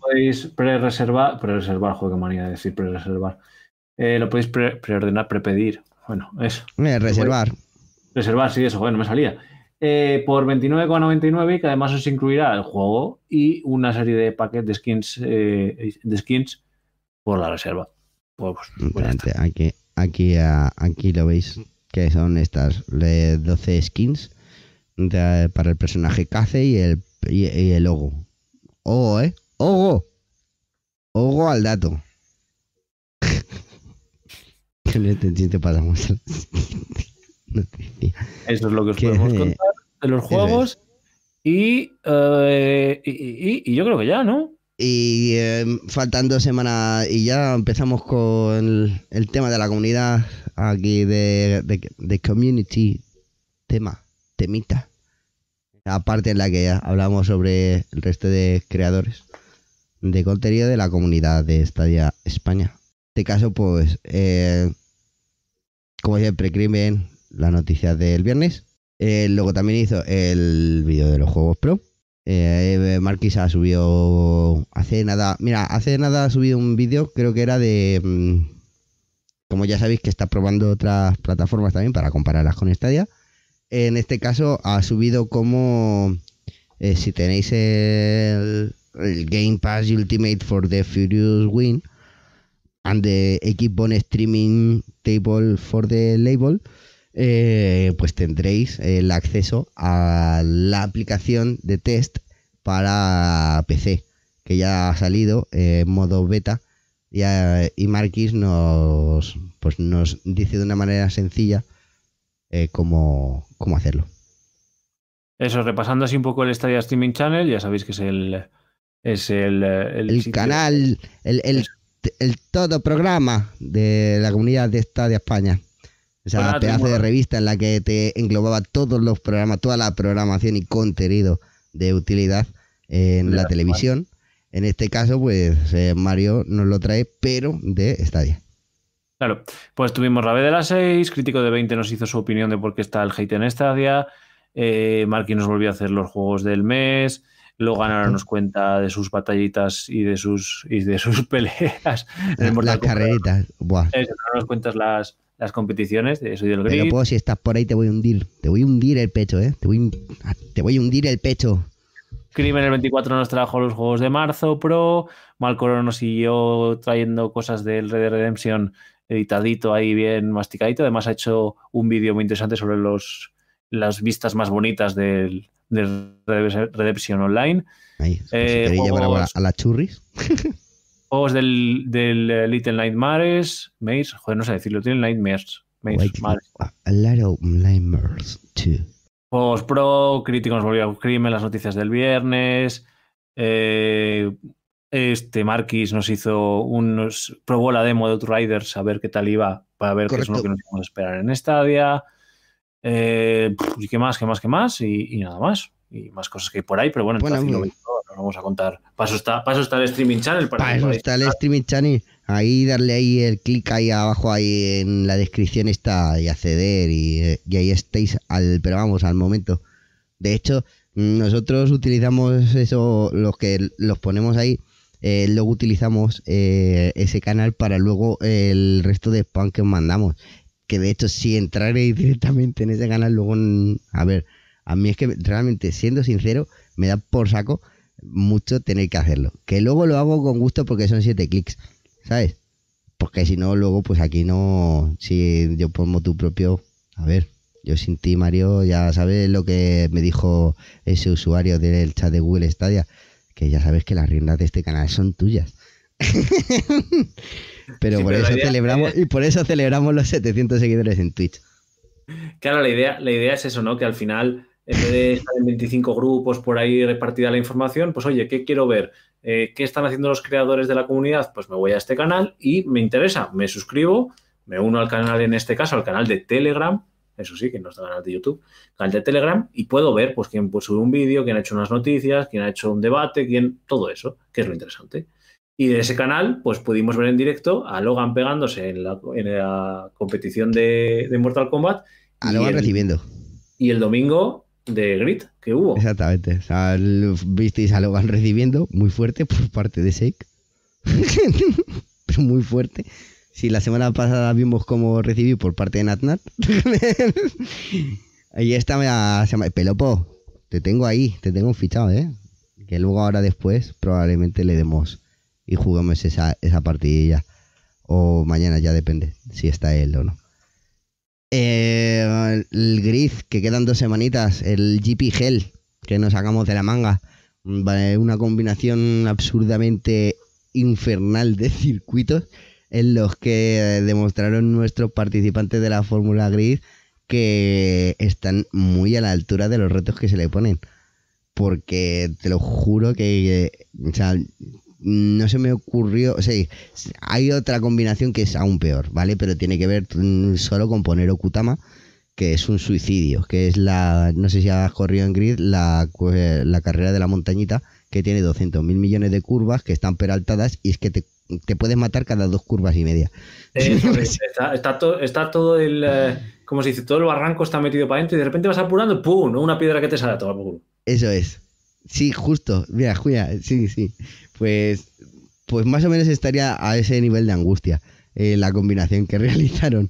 podéis pre-reservar, pre-reservar, juego que manía de decir pre-reservar. Eh, lo podéis preordenar, prepedir. Bueno, eso. Eh, reservar. Reservar, sí, eso, bueno, me salía. Eh, por 29,99 que además os incluirá el juego y una serie de paquetes de skins, eh, de skins por la reserva. Pues, pues aquí, aquí, aquí lo veis que son estas 12 skins para el personaje Cace y el, y el logo. Ojo, ¿eh? Ojo. Ojo al dato. te pasamos Eso es lo que os podemos contar de los juegos. Y, y, yo creo que ya, ¿no? Y eh, faltan dos semanas y ya empezamos con el, tema de la comunidad aquí de, de, community, tema, temita. La parte en la que hablamos sobre el resto de creadores de contenido de la comunidad de Stadia España. En este caso, pues, eh, como siempre, Crimen, la noticia del viernes. Eh, luego también hizo el vídeo de los juegos pro. Eh, Marquis ha subido hace nada, mira, hace nada ha subido un vídeo, creo que era de, mm, como ya sabéis que está probando otras plataformas también para compararlas con Stadia. En este caso ha subido como, eh, si tenéis el, Game Pass Ultimate for the Furious Win and the Equipone Streaming Table for the Label, eh, pues tendréis el acceso a la aplicación de test para PC, que ya ha salido en modo beta. y Marquis nos, pues nos dice de una manera sencilla eh, cómo, hacerlo. Eso, repasando así un poco el Stadia Streaming Channel, ya sabéis que es el, es el, el, canal, el, el, todo programa de la comunidad de Stadia España. O sea, pedazo de revista en la que te englobaba todos los programas, toda la programación y contenido de utilidad en la televisión. En este caso, pues eh, Mario nos lo trae, pero de Stadia. Claro, pues tuvimos Rabe de las 6, Crítico de 20 nos hizo su opinión de por qué está el hate en Stadia, eh, Marky nos volvió a hacer los juegos del mes, Logan ahora nos cuenta de sus batallitas y de sus, y de sus peleas. las carreritas, Buah. nos cuentas las, las competiciones de Soy del Grid. Pero si estás por ahí te voy a hundir. Te voy a hundir el pecho, ¿eh? Te voy, te voy a hundir el pecho. Crimen el 24 nos trajo los juegos de marzo Pro. Malcoro nos siguió trayendo cosas del Red Dead Redemption editadito ahí bien masticadito. Además ha hecho un vídeo muy interesante sobre los, las vistas más bonitas del, Red Redemption Online. Ahí, eh, llevar a la churris. Juegos del, del Little Nightmares, Maze, joder, no sé decirlo, Little Nightmares. Maze, A of Nightmares too. Juegos Pro, Crítico nos volvió a crimen, las noticias del viernes. Eh, este Marquis nos hizo unos. probó la demo de Outriders a ver qué tal iba, para ver qué es lo que nos íbamos a esperar en Stadia. Eh, y qué más, qué más, qué más, y, y nada más y más cosas que hay por ahí, pero bueno, bueno lo vamos a contar. Paso está, paso está el streaming channel. Para paso está el streaming channel. Ahí darle ahí el clic ahí abajo ahí en la descripción está y acceder y, ahí estáis al, pero vamos, al momento. De hecho, nosotros utilizamos eso, los que los ponemos ahí, eh, luego utilizamos eh, ese canal para luego el resto de spam que os mandamos. Que de hecho, si entraréis directamente en ese canal, luego, a ver, a mí es que realmente, siendo sincero, me da por saco mucho tener que hacerlo. Que luego lo hago con gusto porque son siete clics, ¿sabes? Porque si no, luego pues aquí no, si yo pongo tu propio, a ver, yo sin ti, Mario, ya sabes lo que me dijo ese usuario del chat de Google Stadia, que ya sabes que las riendas de este canal son tuyas. pero por eso celebramos, y por eso celebramos los 700 seguidores en Twitch. Claro, la idea, la idea es eso, ¿no? Que al final en vez de estar en 25 grupos por ahí repartida la información, pues oye, ¿qué quiero ver? Eh, ¿Qué están haciendo los creadores de la comunidad? Pues me voy a este canal y me interesa, me suscribo, me uno al canal, en este caso, al canal de Telegram, eso sí, que no está el canal de YouTube, canal de Telegram, y puedo ver pues quién pues, sube un vídeo, quién ha hecho unas noticias, quién ha hecho un debate, quién, todo eso, que es lo interesante. Y de ese canal, pues pudimos ver en directo a Logan pegándose en la, competición de, Mortal Kombat. A Logan recibiendo. Y el domingo de Grit que hubo. Exactamente. O sea, visteis a Logan recibiendo muy fuerte por parte de Shake. Pero muy fuerte. Si la semana pasada vimos cómo recibí por parte de Natnat. ahí está, se llama Pelopo. Te tengo ahí, te tengo fichado, ¿eh? Que luego ahora después probablemente le demos y juguemos esa, esa partidilla. O mañana ya depende si está él o no. Eh, el Grid, que quedan dos semanitas. El GP Hell, que nos sacamos de la manga. Una combinación absurdamente infernal de circuitos en los que demostraron nuestros participantes de la Fórmula Grid que están muy a la altura de los retos que se le ponen. Porque te lo juro que, no se me ocurrió, o sea, hay otra combinación que es aún peor, ¿vale? Pero tiene que ver mm, solo con poner Okutama, que es un suicidio, que es la, no sé si has corrido en grid, la, la carrera de la montañita, que tiene 200 mil millones de curvas, que están peraltadas, y es que te, puedes matar cada dos curvas y media. está, todo, el, eh, como se dice, todo el barranco está metido para adentro y de repente vas apurando, ¡pum! Una piedra que te sale a todo Eso es. Sí, justo. Mira, Julia, sí, sí. Pues, pues más o menos estaría a ese nivel de angustia eh, la combinación que realizaron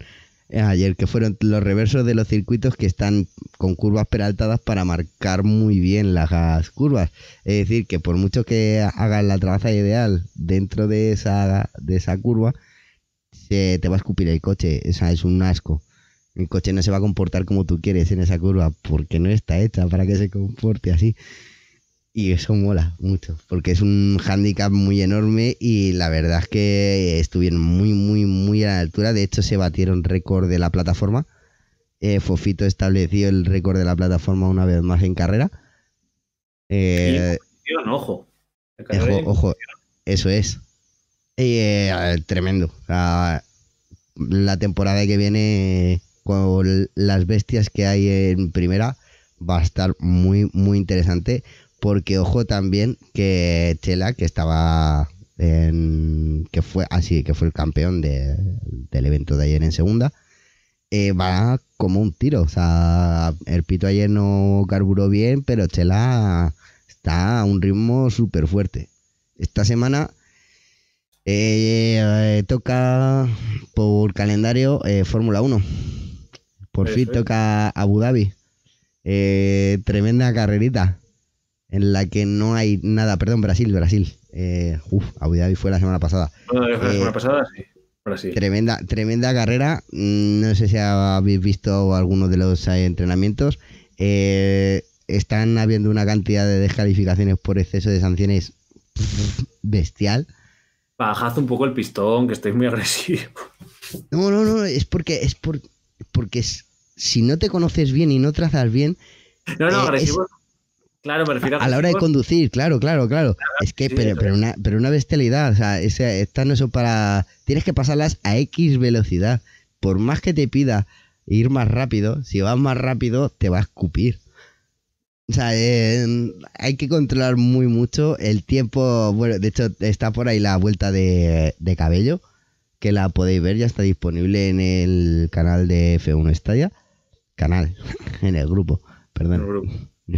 ayer, que fueron los reversos de los circuitos que están con curvas peraltadas para marcar muy bien las curvas. Es decir, que por mucho que hagan la trabaza ideal dentro de esa, de esa curva, se te va a escupir el coche. Es un asco. El coche no se va a comportar como tú quieres en esa curva porque no está hecha para que se comporte así. Y eso mola mucho, porque es un hándicap muy enorme y la verdad es que estuvieron muy, muy, muy a la altura. De hecho, se batieron récord de la plataforma. Eh, Fofito estableció el récord de la plataforma una vez más en carrera. Eh, ojo. Ojo, ojo, eso es. Eh, tremendo. la temporada que viene con las bestias que hay en primera va a estar muy, muy interesante porque ojo también que Chela, que estaba en, que fue así, ah, que fue el campeón del evento de ayer en segunda, eh, va como un tiro. O sea, el pito ayer no carburó bien, pero Chela está a un ritmo súper fuerte. Esta semana eh, toca por calendario eh, Fórmula 1. Por fin toca Abu Dhabi. tremenda carrerita en la que no hay nada, perdón, Brasil, Brasil. Eh, uf, Abu Dhabi fue la semana pasada. la semana eh, pasada, sí. Brasil. Tremenda, tremenda carrera. Mm, no sé si habéis visto algunos de los eh, entrenamientos. están habiendo una cantidad de descalificaciones por exceso de sanciones bestial. Bajad un poco el pistón, que estáis muy agresivos. No, no, no, es porque es por, porque si no te conoces bien y no trazas bien. No, no, agresivo Claro, me refiero a, la hora de conducir, claro, claro, claro. es que, pero, pero, una, pero una bestialidad, o sea, esta no es para. Tienes que pasarlas a X velocidad. Por más que te pida ir más rápido, si vas más rápido, te va a escupir. O sea, hay que controlar muy mucho el tiempo. Bueno, de hecho, está por ahí la vuelta de, de cabello, que la podéis ver, ya está disponible en el canal de F1 Estadia. Canal, en el grupo, perdón. En el grupo.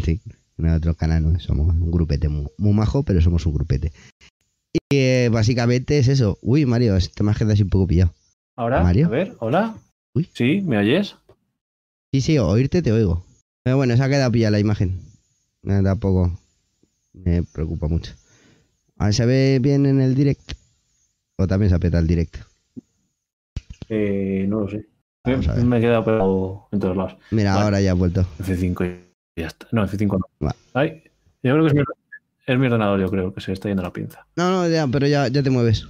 Sí en otro canal, ¿no? Somos un grupete muy, majo, pero somos un grupete. Y eh, básicamente es eso. Uy, Mario, este me has un poco pillado. Ahora, Mario? a ver, hola. Uy. ¿Sí? ¿Me oyes? Sí, sí, oírte te oigo. Pero bueno, se ha quedado pillada la imagen. Tampoco me preocupa mucho. ¿Se ve bien en el direct? ¿O también se apeta el direct? Eh, no lo sé. Me, he quedado pegado en todos lados. Mira, ahora ya ha vuelto. F5 ya está. No, F5 no. Ay, yo creo que es mi, ordenador, yo creo que se está yendo la pinza. No, no, ya, pero ya, ya te mueves.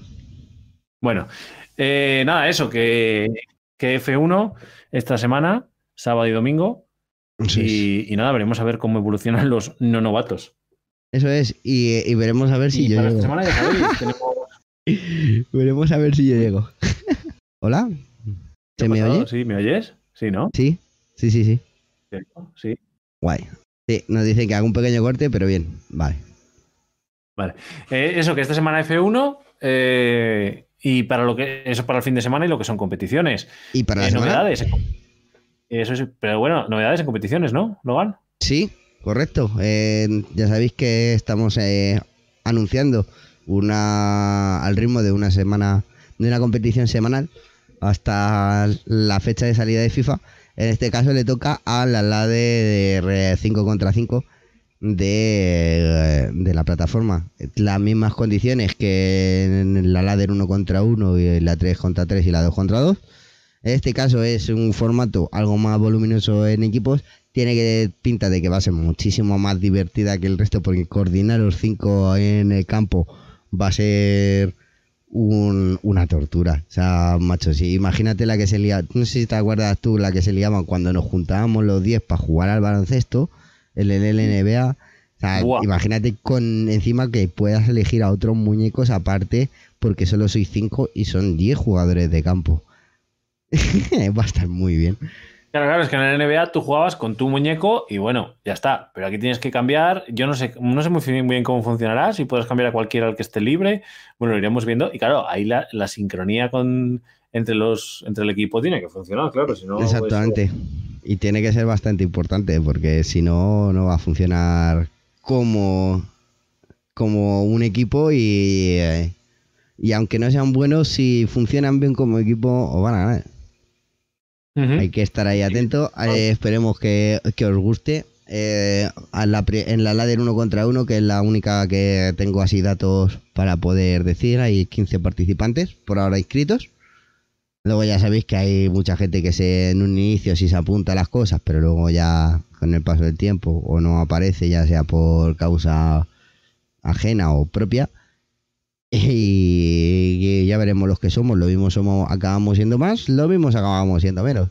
Bueno, eh, nada, eso, que, que, F1 esta semana, sábado y domingo. Y, nada, veremos a ver cómo evolucionan los no novatos. Eso es, y, veremos a ver si yo llego. semana veremos a ver si yo llego. ¿Hola? ¿Se me oye? Sí, ¿me oyes? Sí, ¿no? Sí, sí, sí, sí. Sí. Guay. Sí, nos dicen que haga un pequeño corte, pero bien, vale. Vale. Eh, eso, que esta semana F1 eh, y para lo que eso para el fin de semana y lo que son competiciones. Y para las eh, novedades. Eso es, pero bueno, novedades en competiciones, ¿no, Logan? Sí, correcto. ya sabéis que estamos anunciando una al ritmo de una semana de una competición semanal hasta la fecha de salida de FIFA en este caso le toca a la LADE de 5 contra 5 de, de, la plataforma. Las mismas condiciones que en la LADER 1 contra 1 y la 3 contra 3 y la 2 contra 2. En este caso es un formato algo más voluminoso en equipos. Tiene que pinta de que va a ser muchísimo más divertida que el resto porque coordinar los 5 en el campo va a ser una tortura. O sea, macho, si imagínate la que se liaba, no sé si te acuerdas tú, la que se liaban cuando nos juntábamos los 10 para jugar al baloncesto, el LNBA, imagínate con encima que puedas elegir a otros muñecos aparte, porque solo soy 5 y son 10 jugadores de campo. Va a estar muy bien. Claro, claro, es que en la NBA tú jugabas con tu muñeco y bueno, ya está. Pero aquí tienes que cambiar. Yo no sé, no sé muy bien cómo funcionará, si puedes cambiar a cualquiera al que esté libre. Bueno, lo iremos viendo. Y claro, ahí la, sincronía con, entre, los, entre el equipo tiene que funcionar, claro. Pues, Exactamente. y tiene que ser bastante importante, porque si no, no va a funcionar como, como un equipo y, eh, y aunque no sean buenos, si funcionan bien como equipo, o van a ganar. Hay que estar ahí atento. Eh, esperemos que, os guste. Eh, en la ladder uno contra uno, que es la única que tengo así datos para poder decir, hay 15 participantes por ahora inscritos. Luego ya sabéis que hay mucha gente que se en un inicio sí se apunta a las cosas, pero luego ya con el paso del tiempo o no aparece, ya sea por causa ajena o propia. Y, ya veremos los que somos. Lo mismo somos, acabamos siendo más, lo mismo acabamos siendo menos.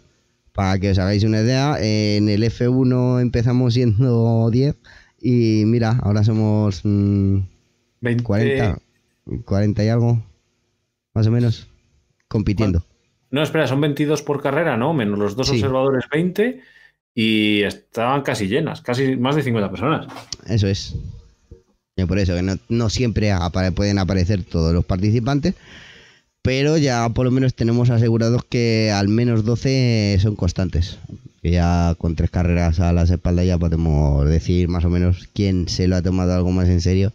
Para que os hagáis una idea, en el F1 empezamos siendo 10 y mira, ahora somos 40, mm, 40 y algo, más o menos, compitiendo. No, espera, son 22 por carrera, ¿no? Menos los dos observadores 20 y estaban casi llenas, casi más de 50 personas. Eso es por eso, que no, siempre pueden aparecer todos los participantes, pero ya por lo menos tenemos asegurados que al menos 12 son constantes. Ya con tres carreras a las espaldas ya podemos decir más o menos quién se lo ha tomado algo más en serio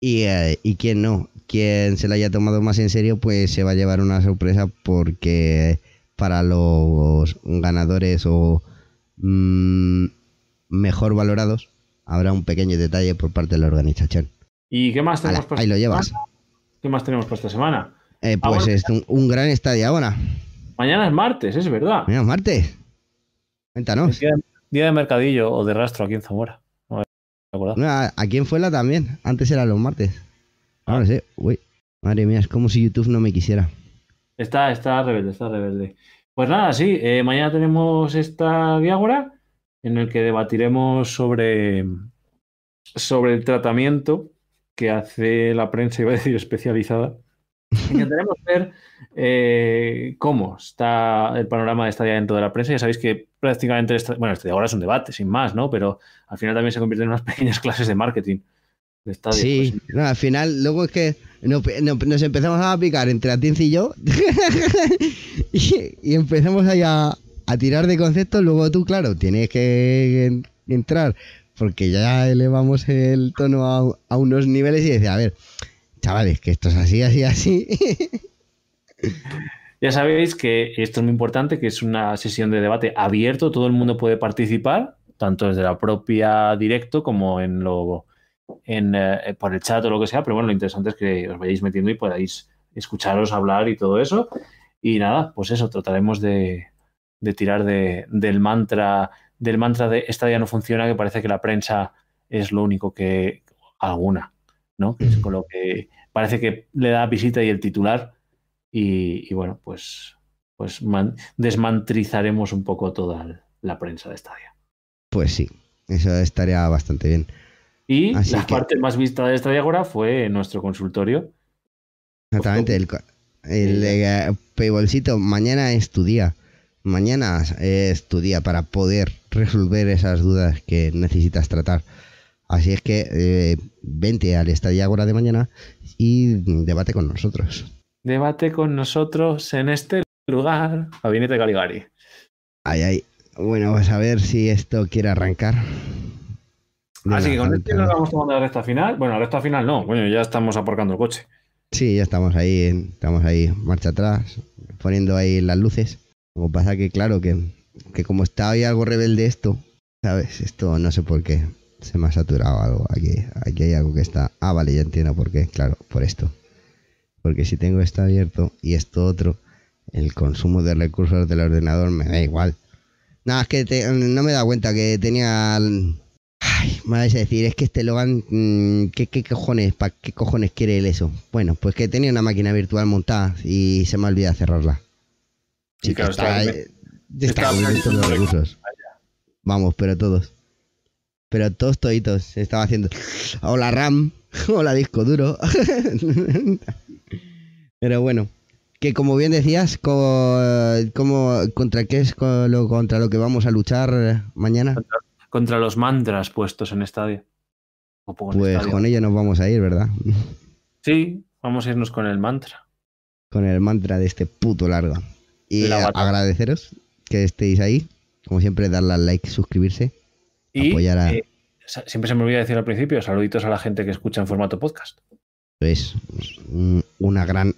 y, eh, quién no. Quien se lo haya tomado más en serio, pues se va a llevar una sorpresa porque para los ganadores o mm, mejor valorados habrá un pequeño detalle por parte de la organización. ¿Y qué más tenemos Ahí lo llevas. ¿Qué más tenemos para esta semana? Eh, pues es un, gran estadio ahora. Mañana es martes, es verdad. Mañana es martes. Cuéntanos. Día de, mercadillo o de rastro aquí en Zamora. No, aquí en Fuela también. Antes eran los martes. Ahora sí. Uy, madre mía, es como si YouTube no me quisiera. Está, está rebelde, está rebelde. Pues nada, sí, eh, mañana tenemos esta diágora en el que debatiremos sobre, sobre el tratamiento que hace la prensa, iba a decir especializada. Intentaremos ver eh, cómo está el panorama de esta dentro de la prensa. Ya sabéis que prácticamente, bueno, este ahora es un debate, sin más, ¿no? Pero al final también se convierte en unas pequeñas clases de marketing. De sí, pues, al final, luego es que nos empezamos a picar entre Atienza y yo y, y, empezamos allá a tirar de conceptos, luego tú, claro, tienes que entrar porque ya elevamos el tono a, unos niveles y decir, a ver, chavales, que esto es así, así, así. Ya sabéis que esto es muy importante, que es una sesión de debate abierto, todo el mundo puede participar, tanto desde la propia directo como en lo en, eh, por el chat o lo que sea, pero bueno, lo interesante es que os vayáis metiendo y podáis escucharos hablar y todo eso. Y nada, pues eso, trataremos de, de tirar de, del mantra, del mantra de esta día no funciona, que parece que la prensa es lo único que alguna, ¿no? es con lo que parece que le da visita y el titular. Y, bueno, pues, pues desmantrizaremos un poco toda la prensa de Estadia. Pues sí, eso estaría bastante bien. Y la parte más vista de Estadia ahora fue nuestro consultorio. Exactamente, el, el, el, mañana es tu día. Mañana es tu día para poder resolver esas dudas que necesitas tratar. Así es que eh, vente al Estadio Agora de mañana y debate con nosotros. Debate con nosotros en este lugar. Gabinete Caligari. Ay, ay. Bueno, vamos a ver si esto quiere arrancar. Así que con este nos vamos tomando la recta final. Bueno, la recta final no. Bueno, ya estamos aparcando el coche. Sí, ya estamos ahí, estamos ahí, marcha atrás, poniendo ahí las luces. Como pasa que, claro, que, como está ahí algo rebelde esto, ¿sabes? Esto no sé por qué. Se me ha saturado algo. Aquí, aquí hay algo que está. Ah, vale, ya entiendo por qué. Claro, por esto. Porque si tengo esto abierto y esto otro, el consumo de recursos del ordenador me da igual. Nada, es que no me he dado cuenta que tenía. Ay, me vais a decir, es que este Logan, mm, ¿qué, qué cojones? ¿Para qué cojones quiere él eso? Bueno, pues que tenía una máquina virtual montada y se me olvida cerrarla. Sí, está, está, los recursos. Vamos, pero todos. pero todos toditos. Estaba haciendo, hola RAM, hola disco duro. pero bueno, que como bien decías, como, ¿contra qué es lo, contra lo que vamos a luchar mañana? Contra, los mantras puestos en estadio. pues con ello nos vamos a ir, ¿verdad? Sí, vamos a irnos con el mantra. Con el mantra de este puto largo. Y agradeceros que estéis ahí. Como siempre, darle al like, suscribirse. Y, apoyar a. Eh, siempre se me olvida decir al principio, saluditos a la gente que escucha en formato podcast. Pues una gran,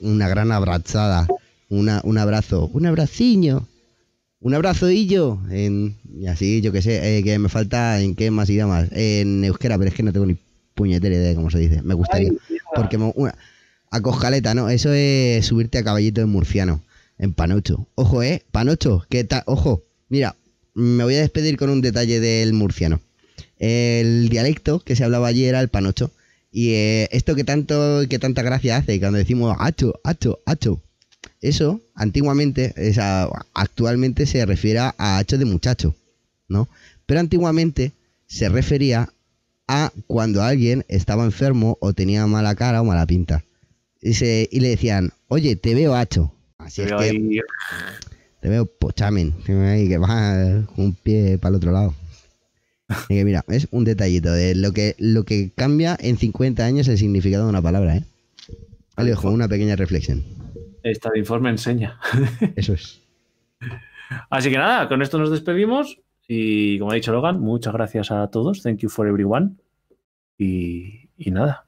una gran abrazada, una, un abrazo, un abraciño, un abrazo y yo, en, y así, yo que sé, eh, que me falta en qué más idiomas, en euskera, pero es que no tengo ni puñetera idea de cómo se dice, me gustaría, porque una, a coscaleta, ¿no? Eso es subirte a caballito de murciano, en panocho. Ojo, ¿eh? Panocho, ¿qué tal? Ojo, mira, me voy a despedir con un detalle del murciano. El dialecto que se hablaba allí era el panocho. Y eh, esto que tanto que tanta gracia hace cuando decimos hacho, hacho, hacho. Eso antiguamente, actualmente se refiere a hacho de muchacho, ¿no? Pero antiguamente se refería a cuando alguien estaba enfermo o tenía mala cara o mala pinta. Y, y le decían, oye, te veo hacho. Así es que te veo pochamen, que va un pie para el otro lado. Y que mira, es un detallito de lo que, lo que cambia en 50 años el significado de una palabra, ¿eh? Alejo, una pequeña reflexión. Esta de informe enseña. Eso es. Así que nada, con esto nos despedimos. Y como ha dicho Logan, muchas gracias a todos. Thank you for everyone. Y, y nada,